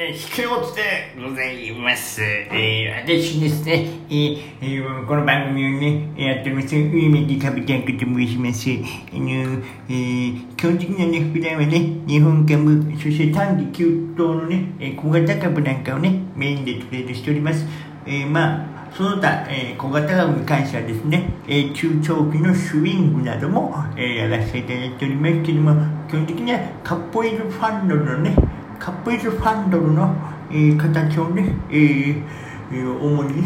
えー、ひくことでございます。えー、私ですね、えーえーこの番組をね、やっております、上右カビタンクと申します。あの、えー、基本的なね、普段はね、日本株、そして短期急騰のね、えー小型株なんかをね、メインでトレードしております。えー、まあ、その他、えー小型株に関してはですね、えー中長期のスイングなども、えーやらせていただいておりますけども、基本的にはカッポイルファンドのね、カップイズファンドルの、えー形をね、えー主に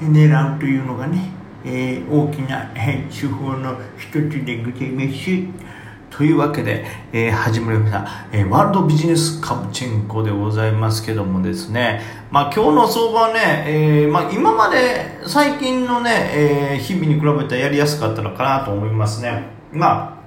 狙うというのがね、えー大きな、えー手法の一つでございます。というわけで、えー始まりました、えーワールドビジネスカプチェンコでございますけどもですね、まあ今日の相場はね、えーまあ今まで最近のね、えー日々に比べたらやりやすかったのかなと思いますね。まあ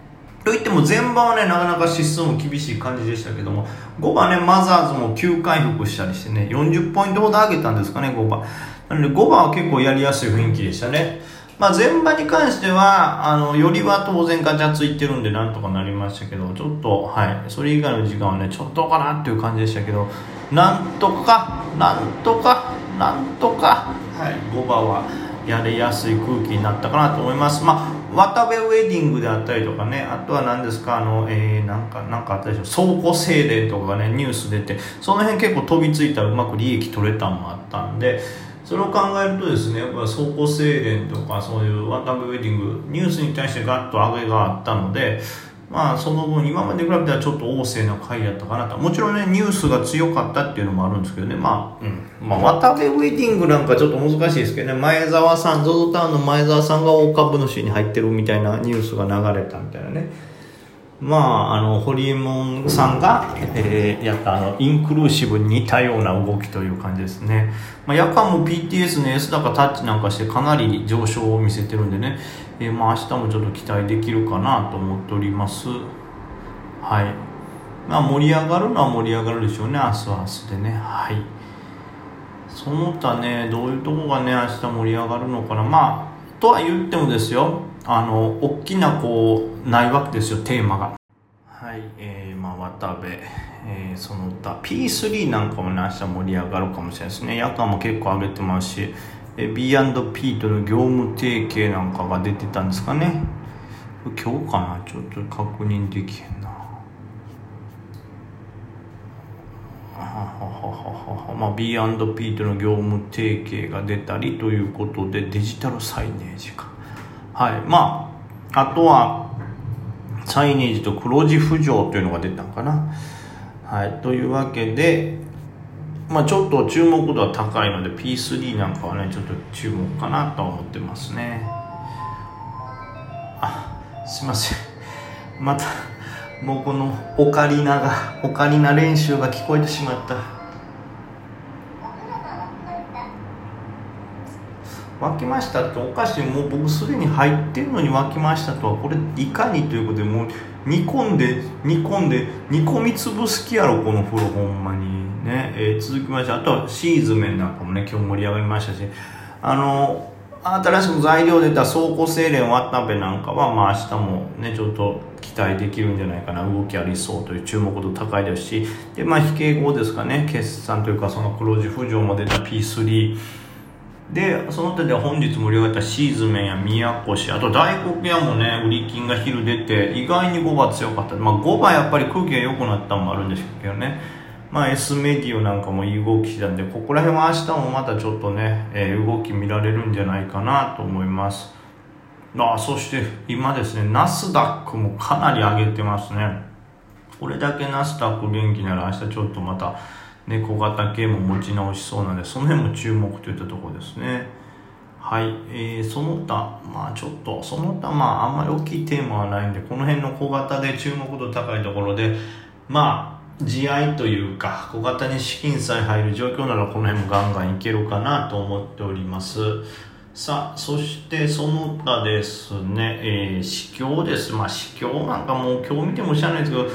といっても前場はね、なかなか指数も厳しい感じでしたけども、5番ね、マザーズも急回復したりしてね、40ポイントほど上げたんですかね、5番。なので5番は結構やりやすい雰囲気でしたね。まあ前場に関しては、あの、よりは当然ガチャついてるんでなんとかなりましたけど、ちょっと、はい、それ以外の時間はね、ちょっとかなっていう感じでしたけど、なんとか、なんとか、なんとか、はい、5番はやれやすい空気になったかなと思います。まあ渡部ウェディングであったりとかね、あとは何ですか、あの、えー、なんか、なんかあったでしょ、倉庫清廉とかね、ニュース出て、その辺結構飛びついたらうまく利益取れたんもあったんで、それを考えるとですね、やっぱ倉庫清廉とか、そういう渡部ウェディング、ニュースに対してガッと上げがあったので、まあその分今まで比べたらちょっと旺盛な回やったかなと。もちろんねニュースが強かったっていうのもあるんですけどね。まあ、うん、まあ渡部ウェディングなんかちょっと難しいですけどね。前澤さん ZOZO タウンの前澤さんが大株主に入ってるみたいなニュースが流れたみたいなね。まああのホリエモンさんが、えーやったあのインクルーシブに似たような動きという感じですね、まあ、夜間も PTS の S 高タッチなんかしてかなり上昇を見せてるんでね、えーまあ明日もちょっと期待できるかなと思っております。はい。まあ盛り上がるのは盛り上がるでしょうね明日は明日でね。はい。その他ね。どういうとこがね明日盛り上がるのかな。まあとは言ってもですよ。あの大きなこうないわけですよテーマが。はい。えー、まあ渡部、えー、その他 P3 なんかもね明日盛り上がるかもしれないですね。夜間も結構上げてますし。B&P との業務提携なんかが出てたんですかね。今日かな。ちょっと確認できへんな。ははははは。まあ、B&P との業務提携が出たりということでデジタルサイネージか。はい。まああとはサイネージと黒字浮上というのが出たのかな。はい。というわけでまあちょっと注目度は高いので P3 なんかはねちょっと注目かなと思ってますね。あすいません。またもうこのオカリナがオカリナ練習が聞こえてしまった。沸きましたっておかしいもう僕すでに入ってるのに沸きましたとはこれいかにということでもう煮込んで煮込んで煮込み潰す気やろこの風呂ほんまにね、えー続きましてあとはシーズメンなんかもね今日盛り上がりましたし。あの新しく材料出た倉庫精錬渡部なんかはまあ明日もねちょっと期待できるんじゃないかな。動きありそうという注目度高いですし。でまあ非傾後ですかね。決算というかその黒字浮上も出た P3 でその他で本日盛り上がったシーズメンや宮古市あと大黒屋もね売り金が昼出て意外に5番強かった。まあ5番やっぱり空気が良くなったのもあるんでしょうけどね。まあ S メディオなんかもいい動きしたんでここら辺は明日もまたちょっとね、えー動き見られるんじゃないかなと思います。ああそして今ですねナスダックもかなり上げてますね。これだけナスダック元気なら明日ちょっとまたね小型系も持ち直しそうなのでその辺も注目といったところですね。はい、えーその他まあちょっとその他まああんまり大きいテーマはないんでこの辺の小型で注目度高いところでまあ地合いというか小型に資金さえ入る状況ならこの辺もガンガンいけるかなと思っております。さあそしてその他ですね、えー、市況です。まあ市況なんかもう今日見ても知らないですけど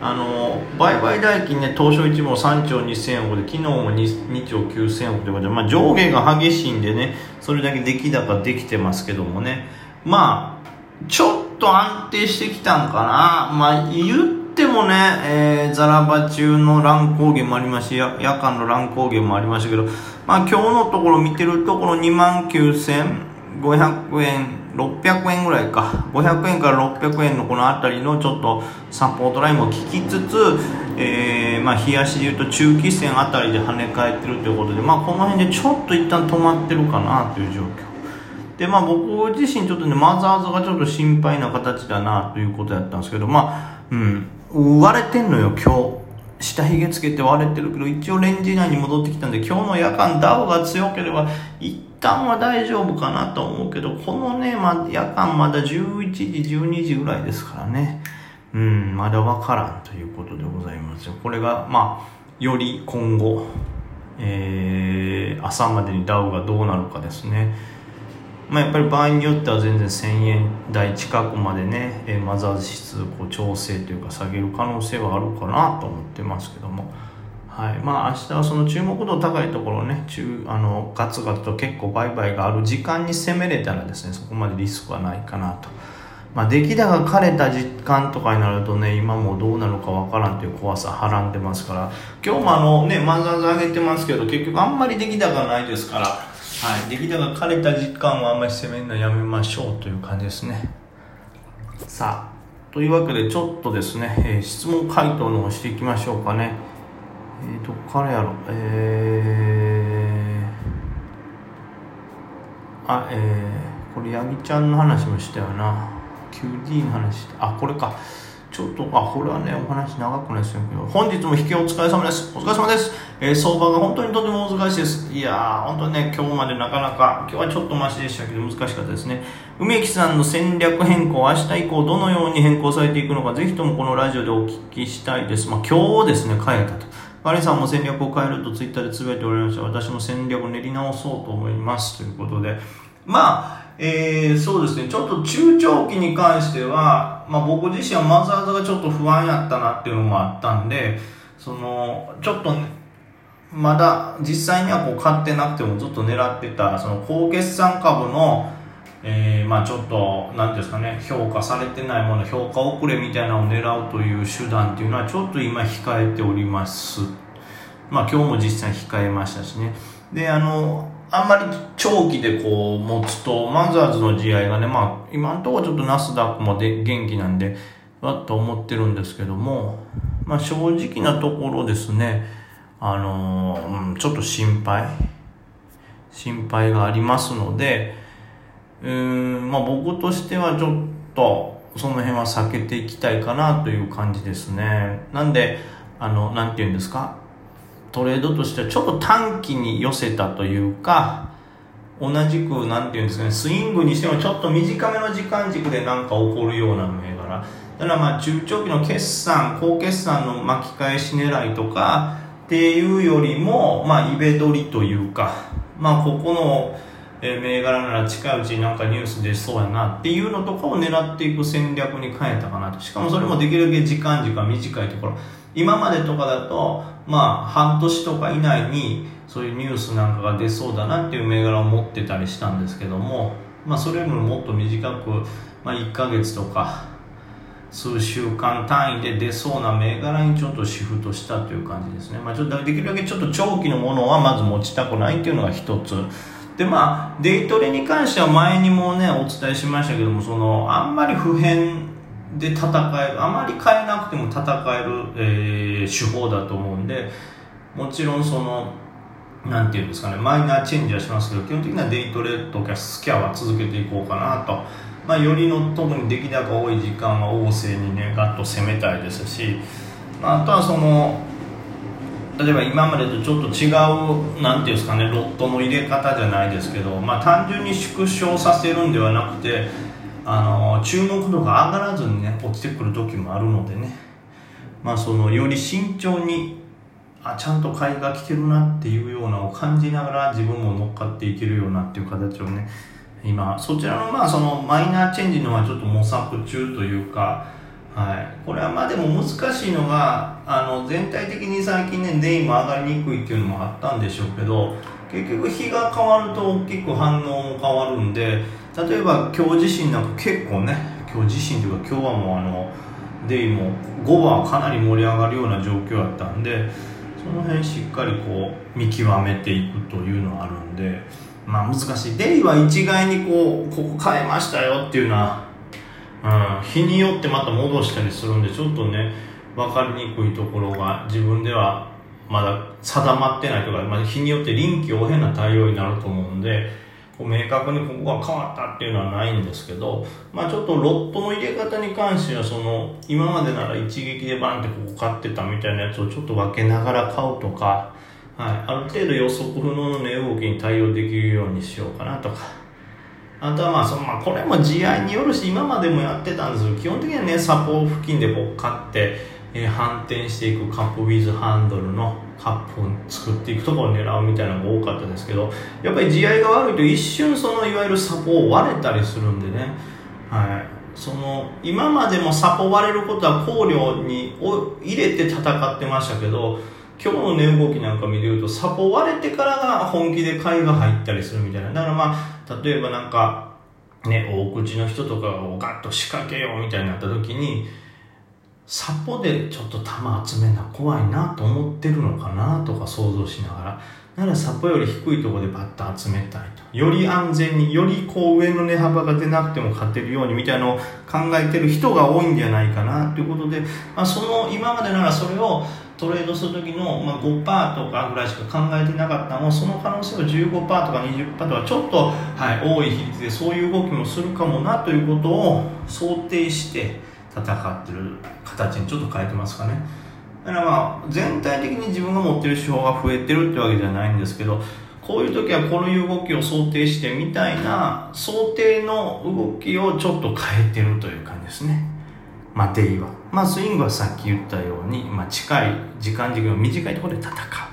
あの売買代金ね東証一部も3兆2000億で昨日も 2, 2兆9000億ということで、まあ、上下が激しいんでねそれだけ出来高できてますけどもね。まあちょっと安定してきたんかな。まあ言ってもね、えー、ザラバ中の乱高下もありますし夜間の乱高下もありましたけど、まあ今日のところ見てるところ2万9500円、600円ぐらいか、500円から600円のこの辺りのちょっとサポートラインも効きつつ、えー、まあ冷やしで言うと中期線あたりで跳ね返ってるということで、まあこの辺でちょっと一旦止まってるかなという状況。で、まあ僕自身ちょっとね、マザーズがちょっと心配な形だなということやったんですけど、まあ、うん、割れてんのよ、今日。下髭つけて割れてるけど、一応レンジ内に戻ってきたんで、今日の夜間ダウが強ければ、一旦は大丈夫かなと思うけど、このね、ま、夜間まだ11時、12時ぐらいですからね。うん、まだわからんということでございますよ。これが、まあ、より今後、えー、朝までにダウがどうなるかですね。まあ、やっぱり場合によっては全然1000円台近くまでね、えマザーズ指数こう調整というか下げる可能性はあるかなと思ってますけども、はい。まあ、明日はその注目度高いところね中あのガツガツと結構売買がある時間に攻めれたらですねそこまでリスクはないかなと。まあ、出来高が枯れた時間とかになるとね、今もどうなるかわからんという怖さはらんでますから、今日もあのね、マザーズ上げてますけど、結局あんまり出来高ないですから、はい、出来高枯れた時間はあんまり攻めるのやめましょうという感じですね。さあというわけでちょっとですね、えー、質問回答の方していきましょうかね。えー、どっからやろえー、あえー、これヤギちゃんの話もしたよな。QD の話。あこれか。ちょっと、あ、これはね、お話長くないですけど、本日も引きお疲れ様です。お疲れ様です。えー、相場が本当にとても難しいです。いやー、本当にね、今日までなかなか、今日はちょっとマシでしたけど、難しかったですね。梅木さんの戦略変更、明日以降どのように変更されていくのか、ぜひともこのラジオでお聞きしたいです。まあ、今日ですね、変えたと。カレンさんも戦略を変えるとツイッターでつぶやいておられました。私も戦略を練り直そうと思います。ということで、まあ、えー、そうですね、ちょっと中長期に関しては、まあ、僕自身はマザーズがちょっと不安やったなっていうのもあったんで、その、ちょっと、ね、まだ実際にはこう買ってなくてもずっと狙ってた、その高決算株の、えー、まあちょっと、なんですかね、評価されてないもの、評価遅れみたいなのを狙うという手段っていうのはちょっと今控えております。まあ今日も実際控えましたしね。で、あの、あんまり長期でこう持つと、マザーズの試合がね、まあ、今のところちょっとナスダックもで元気なんで、わっと思ってるんですけども、まあ正直なところですね、あの、うん、ちょっと心配、心配がありますので、うーん、まあ僕としてはちょっと、その辺は避けていきたいかなという感じですね。なんで、あの、なんて言うんですか、トレードとしてはちょっと短期に寄せたというか、同じく、なんていうんですかね、スイングにしてもちょっと短めの時間軸でなんか起こるような銘柄。だからまあ中長期の決算、高決算の巻き返し狙いとかっていうよりも、まあイベ取りというか、まあここの、え銘柄なら近いうちになんかニュース出そうやなっていうのとかを狙っていく戦略に変えたかなと。しかもそれもできるだけ時間時間短いところ。今までとかだと、まあ、半年とか以内にそういうニュースなんかが出そうだなっていう銘柄を持ってたりしたんですけども、まあ、それよりももっと短く、まあ、1ヶ月とか数週間単位で出そうな銘柄にちょっとシフトしたという感じですね、まあ、ちょっとできるだけちょっと長期のものはまず持ちたくないっていうのが一つ。でまあデイトレに関しては前にもねお伝えしましたけどもそのあんまり不変で戦える。あまり変えなくても戦える、えー、手法だと思うんでもちろんそのなんていうんですかねマイナーチェンジはしますけど基本的にはデイトレとかスキャは続けていこうかなと、まあ、よりの特に出来高多い時間は旺盛にねガッと攻めたいですし、まあ、あとはその例えば今までとちょっと違うなんていうんですかねロットの入れ方じゃないですけど、まあ、単純に縮小させるんではなくてあの注目度が上がらずにね落ちてくる時もあるのでね。まあそのより慎重にあちゃんと買いが来てるなっていうようなを感じながら自分も乗っかっていけるようなっていう形をね今そちらのまあそのマイナーチェンジのはちょっと模索中というかはい、これはまあでも難しいのがあの全体的に最近ねデイも上がりにくいっていうのもあったんでしょうけど結局日が変わると大きく反応も変わるんで例えば今日自身なんか結構ね今日自身というか今日はもうあのデイも5番はかなり盛り上がるような状況だったんでその辺しっかりこう見極めていくというのはあるんでまあ難しい。デイは一概にこうここ変えましたよっていうのは、うん、日によってまた戻したりするんでちょっとね分かりにくいところが自分ではまだ定まってないとか、まあ、日によって臨機応変な対応になると思うんでこう明確にここが変わったっていうのはないんですけど、まあ、ちょっとロットの入れ方に関してはその今までなら一撃でバンってここ買ってたみたいなやつをちょっと分けながら買うとか、はい、ある程度予測不能の値動きに対応できるようにしようかなとか。あとはまあその、まあ、これも地合によるし今までもやってたんですけど基本的にはねサポ付近でこう買ってえー、反転していくカップウィズハンドルのカップを作っていくところを狙うみたいなのが多かったですけどやっぱり地合が悪いと一瞬そのいわゆるサポを割れたりするんでね、はい、その今までもサポ割れることは考慮に入れて戦ってましたけど今日の値動きなんか見てるとサポ割れてからが本気で買いが入ったりするみたいな。だからまあ例えばなんかね大口の人とかをガッと仕掛けようみたいになった時にサポでちょっと玉集めな怖いなと思ってるのかなとか想像しながら。ならサポより低いところでバッと集めたいと。より安全によりこう上の値幅が出なくても勝てるようにみたいなのを考えてる人が多いんじゃないかなということで、まあ、その今までならそれをトレードする時の、まあ、5%とかぐらいしか考えてなかったの。その可能性を15%とか20%とかちょっと、はい、多い比率でそういう動きもするかもなということを想定して戦ってる。形にちょっと変えてますかね。だからまあ全体的に自分が持ってる手法が増えてるってわけじゃないんですけどこういう時はこういう動きを想定してみたいな想定の動きをちょっと変えてるという感じですね。まあデイは。まあスイングはさっき言ったように、まあ、近い時間軸の短いところで戦う。